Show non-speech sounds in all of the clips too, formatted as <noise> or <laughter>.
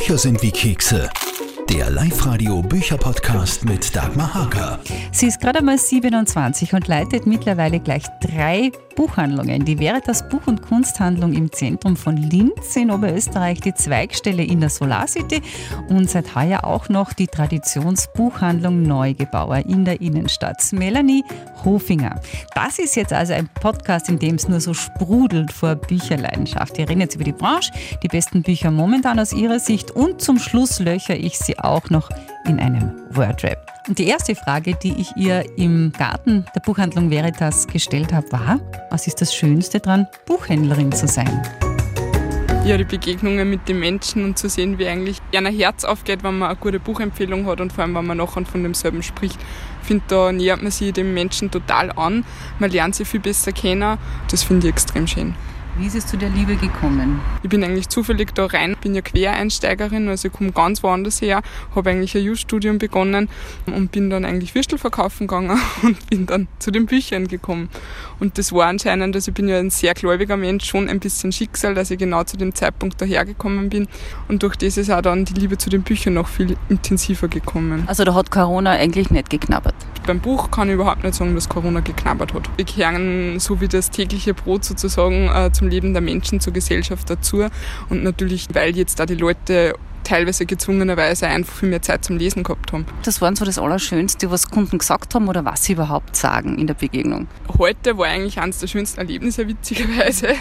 Bücher sind wie Kekse. Der Live-Radio Bücherpodcast mit Dagmar Hager. Sie ist gerade einmal 27 und leitet mittlerweile gleich drei Buchhandlungen. Die Veritas Buch- und Kunsthandlung im Zentrum von Linz in Oberösterreich, die Zweigstelle in der Solarcity und seit heuer auch noch die Traditionsbuchhandlung Neugebauer in der Innenstadt. Melanie Hofinger. Das ist jetzt also ein Podcast, in dem es nur so sprudelt vor Bücherleidenschaft. Wir reden jetzt über die Branche, die besten Bücher momentan aus ihrer Sicht und zum Schluss löcher ich sie auch noch in einem Wordrap. Und die erste Frage, die ich ihr im Garten der Buchhandlung Veritas gestellt habe, war, was ist das Schönste daran, Buchhändlerin zu sein? Ja, die Begegnungen mit den Menschen und zu sehen, wie eigentlich ein Herz aufgeht, wenn man eine gute Buchempfehlung hat und vor allem, wenn man nachher von demselben spricht. Ich finde, da nähert man sich dem Menschen total an. Man lernt sie viel besser kennen. Das finde ich extrem schön. Wie ist es zu der Liebe gekommen? Ich bin eigentlich zufällig da rein, bin ja Quereinsteigerin, also ich komme ganz woanders her, habe eigentlich ein Just-Studium begonnen und bin dann eigentlich Würstel verkaufen gegangen <laughs> und bin dann zu den Büchern gekommen. Und das war anscheinend, also ich bin ja ein sehr gläubiger Mensch, schon ein bisschen Schicksal, dass ich genau zu dem Zeitpunkt dahergekommen bin. Und durch das ist auch dann die Liebe zu den Büchern noch viel intensiver gekommen. Also da hat Corona eigentlich nicht geknabbert? Beim Buch kann ich überhaupt nicht sagen, dass Corona geknabbert hat. Ich gehöre so wie das tägliche Brot sozusagen äh, zum Leben der Menschen, zur Gesellschaft dazu. Und natürlich, weil jetzt da die Leute teilweise gezwungenerweise einfach viel mehr Zeit zum Lesen gehabt haben. Das waren so das Allerschönste, was Kunden gesagt haben oder was sie überhaupt sagen in der Begegnung? Heute war eigentlich eines der schönsten Erlebnisse, witzigerweise. <laughs>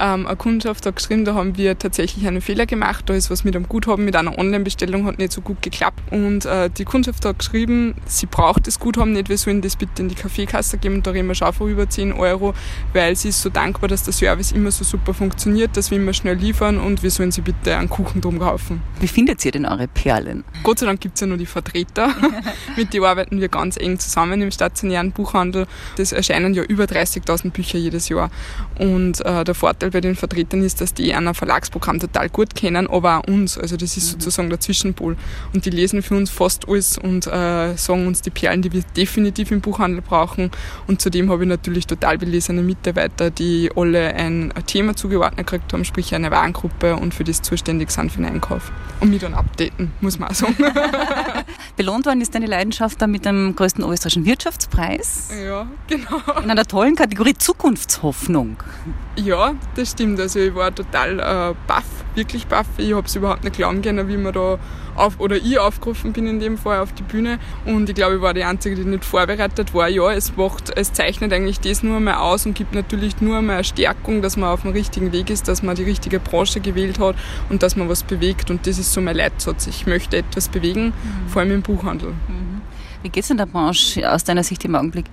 Ähm, eine Kundschaft hat geschrieben, da haben wir tatsächlich einen Fehler gemacht, da ist was mit einem Guthaben, mit einer Online-Bestellung hat nicht so gut geklappt. Und äh, die Kundschaft hat geschrieben, sie braucht das Guthaben nicht, wir sollen das bitte in die Kaffeekasse geben da reden wir schon von über 10 Euro, weil sie ist so dankbar, dass der Service immer so super funktioniert, dass wir immer schnell liefern und wir sollen sie bitte einen Kuchen drum kaufen. Wie findet ihr denn eure Perlen? Gott sei Dank gibt es ja nur die Vertreter. <laughs> Mit denen arbeiten wir ganz eng zusammen im stationären Buchhandel. Das erscheinen ja über 30.000 Bücher jedes Jahr. Und äh, der Vorteil bei den Vertretern ist, dass die ein Verlagsprogramm total gut kennen, aber auch uns. Also das ist mhm. sozusagen der Zwischenpol. Und die lesen für uns fast alles und äh, sagen uns die Perlen, die wir definitiv im Buchhandel brauchen. Und zudem habe ich natürlich total belesene Mitarbeiter, die alle ein Thema zugeordnet gekriegt haben, sprich eine Warengruppe und für das zuständig sind für den Einkauf und mich dann updaten, muss man auch sagen. <laughs> Belohnt worden ist deine Leidenschaft dann mit dem größten österreichischen Wirtschaftspreis. Ja, genau. In einer tollen Kategorie Zukunftshoffnung. Ja, das stimmt. Also ich war total äh, baff, wirklich baff. Ich habe es überhaupt nicht glauben können, wie man da auf, oder ich aufgerufen bin in dem Fall auf die Bühne. Und ich glaube, ich war die Einzige, die nicht vorbereitet war. Ja, es macht, es zeichnet eigentlich das nur einmal aus und gibt natürlich nur einmal eine Stärkung, dass man auf dem richtigen Weg ist, dass man die richtige Branche gewählt hat und dass man was bewegt. Und das ist so mein Leitsatz. Ich möchte etwas bewegen, mhm. vor allem im Buchhandel. Mhm. Wie geht es in der Branche aus deiner Sicht im Augenblick?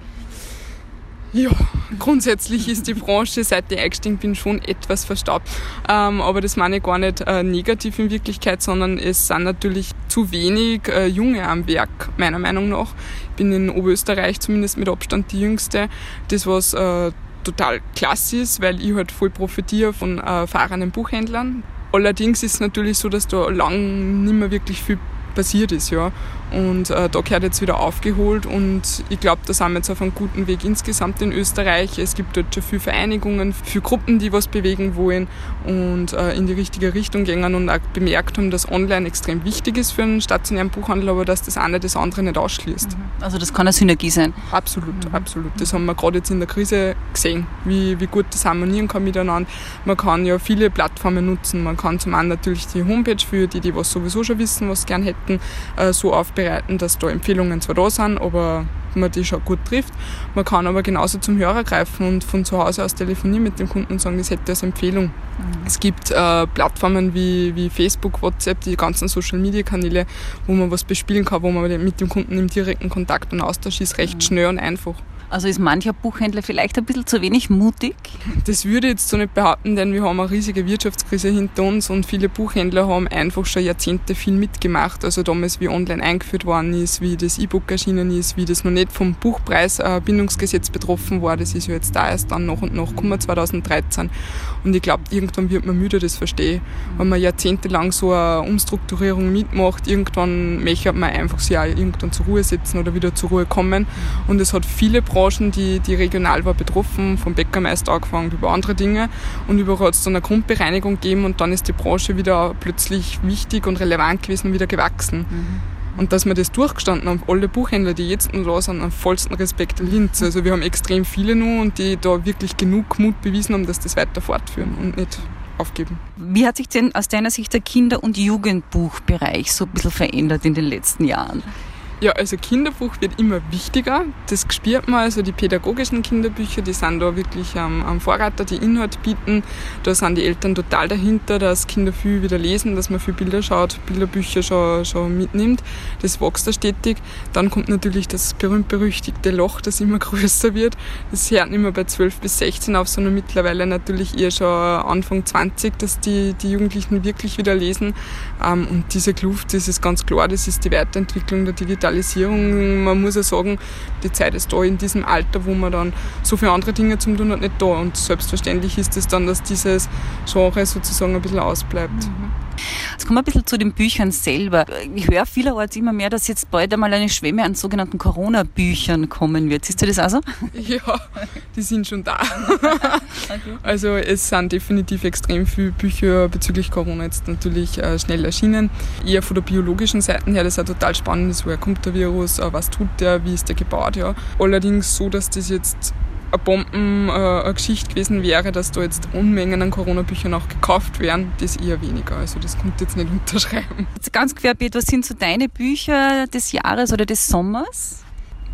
Ja, grundsätzlich ist die Branche, seit ich eingestiegen bin, schon etwas verstaubt. Ähm, aber das meine ich gar nicht äh, negativ in Wirklichkeit, sondern es sind natürlich zu wenig äh, Junge am Werk, meiner Meinung nach. Ich bin in Oberösterreich zumindest mit Abstand die Jüngste. Das, was äh, total klasse ist, weil ich halt voll profitiere von äh, fahrenden Buchhändlern. Allerdings ist es natürlich so, dass da lang nicht mehr wirklich viel passiert ist. Ja. Und äh, da gehört jetzt wieder aufgeholt und ich glaube, da sind wir jetzt auf einem guten Weg insgesamt in Österreich. Es gibt dort schon viele Vereinigungen, viele Gruppen, die was bewegen wollen und äh, in die richtige Richtung gehen und auch bemerkt haben, dass online extrem wichtig ist für einen stationären Buchhandel, aber dass das eine das andere nicht ausschließt. Mhm. Also das kann eine Synergie sein? Absolut, mhm. absolut. Das haben wir gerade jetzt in der Krise gesehen, wie, wie gut das harmonieren kann miteinander. Man kann ja viele Plattformen nutzen. Man kann zum einen natürlich die Homepage für die, die was sowieso schon wissen, was sie gern hätten, äh, so aufbereiten, dass da Empfehlungen zwar da sind, aber man die schon gut trifft. Man kann aber genauso zum Hörer greifen und von zu Hause aus telefonieren mit dem Kunden und sagen, das hätte als Empfehlung. Mhm. Es gibt äh, Plattformen wie, wie Facebook, WhatsApp, die ganzen Social Media Kanäle, wo man was bespielen kann, wo man mit dem Kunden im direkten Kontakt und Austausch ist, recht mhm. schnell und einfach. Also ist mancher Buchhändler vielleicht ein bisschen zu wenig mutig? Das würde ich jetzt so nicht behaupten, denn wir haben eine riesige Wirtschaftskrise hinter uns und viele Buchhändler haben einfach schon Jahrzehnte viel mitgemacht. Also damals, wie online eingeführt worden ist, wie das E-Book erschienen ist, wie das noch nicht vom Buchpreisbindungsgesetz betroffen war. Das ist ja jetzt da erst dann nach und nach gekommen, 2013. Und ich glaube, irgendwann wird man müde, das verstehe. Wenn man jahrzehntelang so eine Umstrukturierung mitmacht, irgendwann möchte man einfach sich auch irgendwann zur Ruhe setzen oder wieder zur Ruhe kommen. Und es hat viele Branchen, die, die regional war betroffen, vom Bäckermeister angefangen über andere Dinge. Und überall hat es dann eine Grundbereinigung gegeben und dann ist die Branche wieder plötzlich wichtig und relevant gewesen und wieder gewachsen. Mhm. Und dass wir das durchgestanden haben, alle Buchhändler, die jetzt noch da sind, am vollsten Respekt in Linz. Also wir haben extrem viele noch und die da wirklich genug Mut bewiesen haben, dass das weiter fortführen und nicht aufgeben. Wie hat sich denn aus deiner Sicht der Kinder- und Jugendbuchbereich so ein bisschen verändert in den letzten Jahren? Ja, also Kinderbuch wird immer wichtiger. Das spürt man. Also die pädagogischen Kinderbücher, die sind da wirklich am, am Vorreiter, die Inhalt bieten. Da sind die Eltern total dahinter, dass Kinder viel wieder lesen, dass man viel Bilder schaut, Bilderbücher schon, schon mitnimmt. Das wächst da stetig. Dann kommt natürlich das berühmt-berüchtigte Loch, das immer <laughs> größer wird. Das hört nicht mehr bei 12 bis 16 auf, sondern mittlerweile natürlich eher schon Anfang 20, dass die, die Jugendlichen wirklich wieder lesen. Ähm, und diese Kluft, das ist ganz klar, das ist die Weiterentwicklung der Digitalisierung Digitalisierung. Man muss ja sagen, die Zeit ist da in diesem Alter, wo man dann so viele andere Dinge zum tun hat, nicht da. Und selbstverständlich ist es dann, dass dieses Genre sozusagen ein bisschen ausbleibt. Mhm. Jetzt kommen wir ein bisschen zu den Büchern selber. Ich höre vielerorts immer mehr, dass jetzt bald einmal eine Schwemme an sogenannten Corona-Büchern kommen wird. Siehst du das auch so? <laughs> Ja, die sind schon da. <laughs> Also es sind definitiv extrem viele Bücher bezüglich Corona jetzt natürlich äh, schnell erschienen. Eher von der biologischen Seite her, das ist ja total spannend, woher kommt der Virus, äh, was tut der, wie ist der gebaut. Ja. Allerdings so, dass das jetzt eine Bombengeschichte äh, gewesen wäre, dass da jetzt Unmengen an Corona-Büchern auch gekauft werden, das eher weniger. Also das kommt jetzt nicht <laughs> unterschreiben. Jetzt ganz querbeet, was sind so deine Bücher des Jahres oder des Sommers?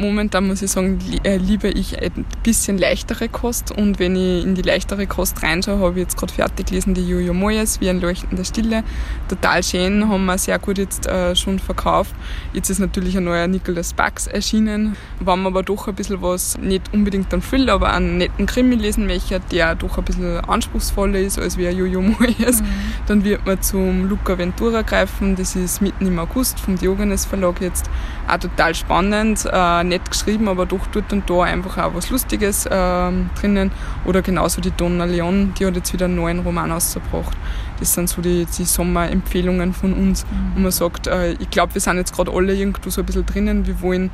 Momentan muss ich sagen, äh, liebe ich ein bisschen leichtere Kost und wenn ich in die leichtere Kost reinschaue, habe ich jetzt gerade fertig gelesen, die Jojo Moyes, wie ein leuchtender Stille. Total schön, haben wir sehr gut jetzt äh, schon verkauft. Jetzt ist natürlich ein neuer Nicholas Bucks erschienen. Wenn man aber doch ein bisschen was, nicht unbedingt einen Thriller, aber einen netten Krimi lesen möchte, der doch ein bisschen anspruchsvoller ist als wie ein Jojo Moyes, mhm. dann wird man zum Luca Ventura greifen. Das ist mitten im August vom Diogenes Verlag jetzt auch total spannend. Äh, nett geschrieben, aber doch dort und da einfach auch was Lustiges äh, drinnen. Oder genauso die Donna Leon, die hat jetzt wieder einen neuen Roman ausgebracht. Das sind so die, die Sommerempfehlungen von uns, mhm. wo man sagt, äh, ich glaube, wir sind jetzt gerade alle irgendwo so ein bisschen drinnen. Wir wollen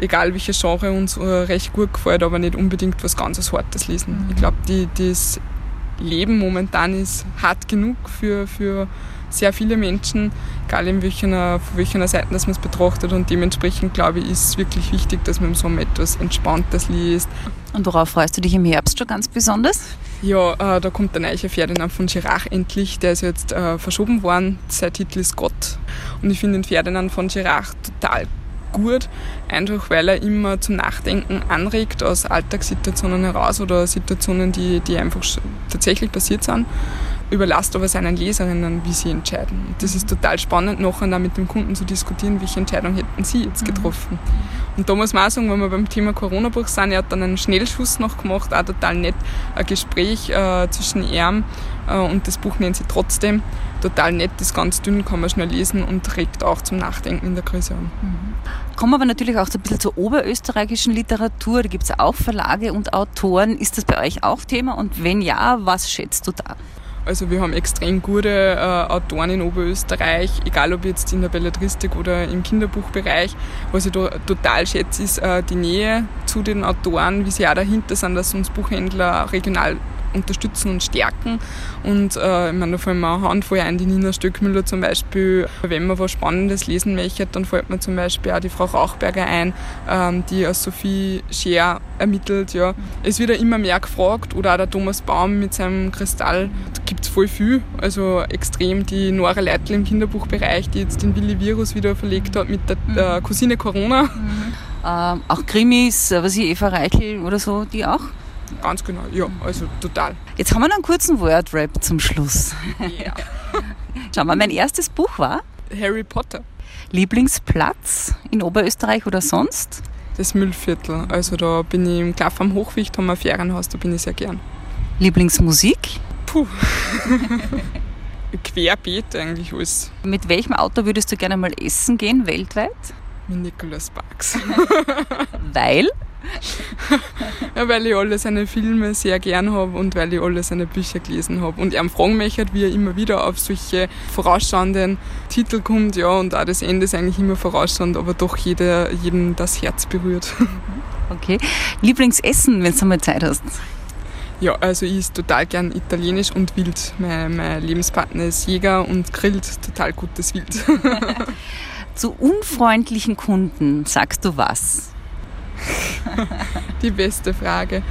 egal welches Genre uns äh, recht gut gefällt, aber nicht unbedingt was ganz Hartes lesen. Mhm. Ich glaube, das Leben momentan ist hart genug für, für sehr viele Menschen, egal in welcher, von welcher Seite dass man es betrachtet. Und dementsprechend glaube ich, ist es wirklich wichtig, dass man im Sommer etwas Entspanntes liest. Und worauf freust du dich im Herbst schon ganz besonders? Ja, äh, da kommt der neue Ferdinand von Girach endlich. Der ist jetzt äh, verschoben worden. Sein Titel ist Gott. Und ich finde den Ferdinand von Girach total gut, einfach weil er immer zum Nachdenken anregt aus Alltagssituationen heraus oder Situationen, die, die einfach tatsächlich passiert sind überlasst aber seinen Leserinnen, wie sie entscheiden. Und das ist total spannend, nachher dann mit dem Kunden zu diskutieren, welche Entscheidung hätten sie jetzt mhm. getroffen. Und da muss man auch sagen, wenn wir beim Thema Corona-Buch sind, er hat dann einen Schnellschuss noch gemacht, auch total nett, ein Gespräch äh, zwischen ihm äh, und das Buch nennt sie trotzdem. Total nett, ist ganz dünn, kann man schnell lesen und regt auch zum Nachdenken in der Krise an. Mhm. Kommen wir aber natürlich auch so ein bisschen zur oberösterreichischen Literatur. Da gibt es auch Verlage und Autoren. Ist das bei euch auch Thema? Und wenn ja, was schätzt du da? Also wir haben extrem gute äh, Autoren in Oberösterreich, egal ob jetzt in der Belletristik oder im Kinderbuchbereich. Was ich total schätze, ist äh, die Nähe zu den Autoren, wie sie auch dahinter sind, dass uns Buchhändler regional unterstützen und stärken. Und äh, ich meine, da fallen mir auch Handvoll ein, die Nina Stöckmüller zum Beispiel. Wenn man was Spannendes lesen möchte, dann fällt mir zum Beispiel auch die Frau Rauchberger ein, ähm, die als Sophie Scher ermittelt. Ja. Es wird ja immer mehr gefragt. Oder auch der Thomas Baum mit seinem Kristall. Da gibt es voll viel. Also extrem die Nora Leitl im Kinderbuchbereich, die jetzt den Willi Virus wieder verlegt hat mit der, der Cousine Corona. Mhm. Ähm, auch Krimis, was ich, Eva Reichel oder so, die auch? Ganz genau, ja, also total. Jetzt haben wir noch einen kurzen Wordrap zum Schluss. Ja. <laughs> Schau mal, mein erstes Buch war Harry Potter. Lieblingsplatz in Oberösterreich oder sonst? Das Müllviertel. Also da bin ich im Klaff am Hochwicht, haben wir ein Ferienhaus, da bin ich sehr gern. Lieblingsmusik? Puh. <laughs> Querbeet eigentlich alles. Mit welchem Auto würdest du gerne mal essen gehen, weltweit? Mit Nicholas Sparks. Weil? <laughs> ja, weil ich alle seine Filme sehr gern habe und weil ich alle seine Bücher gelesen habe. Und er fragen möchte, wie er immer wieder auf solche vorausschauenden Titel kommt. Ja, und auch das Ende ist eigentlich immer vorausschauend, aber doch jeder, jedem das Herz berührt. <laughs> Okay. Lieblingsessen, wenn du mal Zeit hast? Ja, also ich esse total gern italienisch und wild. Mein, mein Lebenspartner ist Jäger und grillt total gutes Wild. <laughs> Zu unfreundlichen Kunden sagst du was? <laughs> Die beste Frage.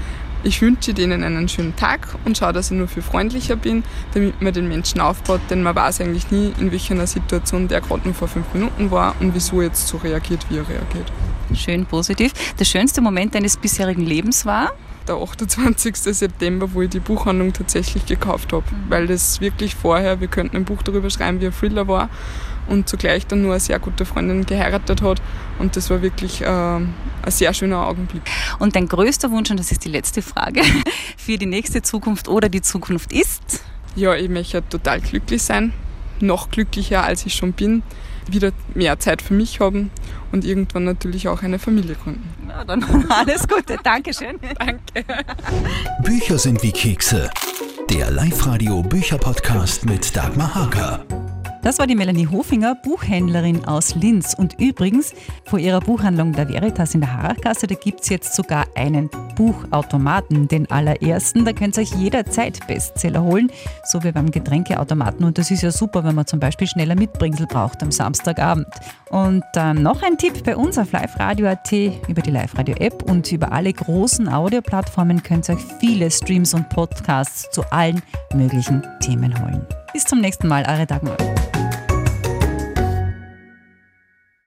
Ich wünsche denen einen schönen Tag und schaue, dass ich nur viel freundlicher bin, damit man den Menschen aufbaut, denn man weiß eigentlich nie, in welcher Situation der gerade nur vor fünf Minuten war und wieso jetzt so reagiert, wie er reagiert. Schön positiv. Der schönste Moment deines bisherigen Lebens war? Der 28. September, wo ich die Buchhandlung tatsächlich gekauft habe, mhm. weil das wirklich vorher, wir könnten ein Buch darüber schreiben, wie ein Thriller war und zugleich dann nur eine sehr gute Freundin geheiratet hat. Und das war wirklich äh, ein sehr schöner Augenblick. Und dein größter Wunsch, und das ist die letzte Frage, <laughs> für die nächste Zukunft oder die Zukunft ist? Ja, ich möchte total glücklich sein, noch glücklicher als ich schon bin, wieder mehr Zeit für mich haben und irgendwann natürlich auch eine Familie gründen. Ja, dann <laughs> alles Gute. Dankeschön. Danke. Bücher sind wie Kekse. Der Live-Radio Bücher-Podcast mit Dagmar Hager. Das war die Melanie Hofinger, Buchhändlerin aus Linz. Und übrigens, vor ihrer Buchhandlung der Veritas in der Harachgasse, da gibt es jetzt sogar einen Buchautomaten, den allerersten. Da könnt ihr euch jederzeit Bestseller holen, so wie beim Getränkeautomaten. Und das ist ja super, wenn man zum Beispiel schneller Mitbringsel braucht am Samstagabend. Und dann noch ein Tipp bei uns auf liveradio.at über die Live-Radio-App und über alle großen Audioplattformen könnt ihr euch viele Streams und Podcasts zu allen möglichen Themen holen. Bis zum nächsten Mal, eure Dagmar.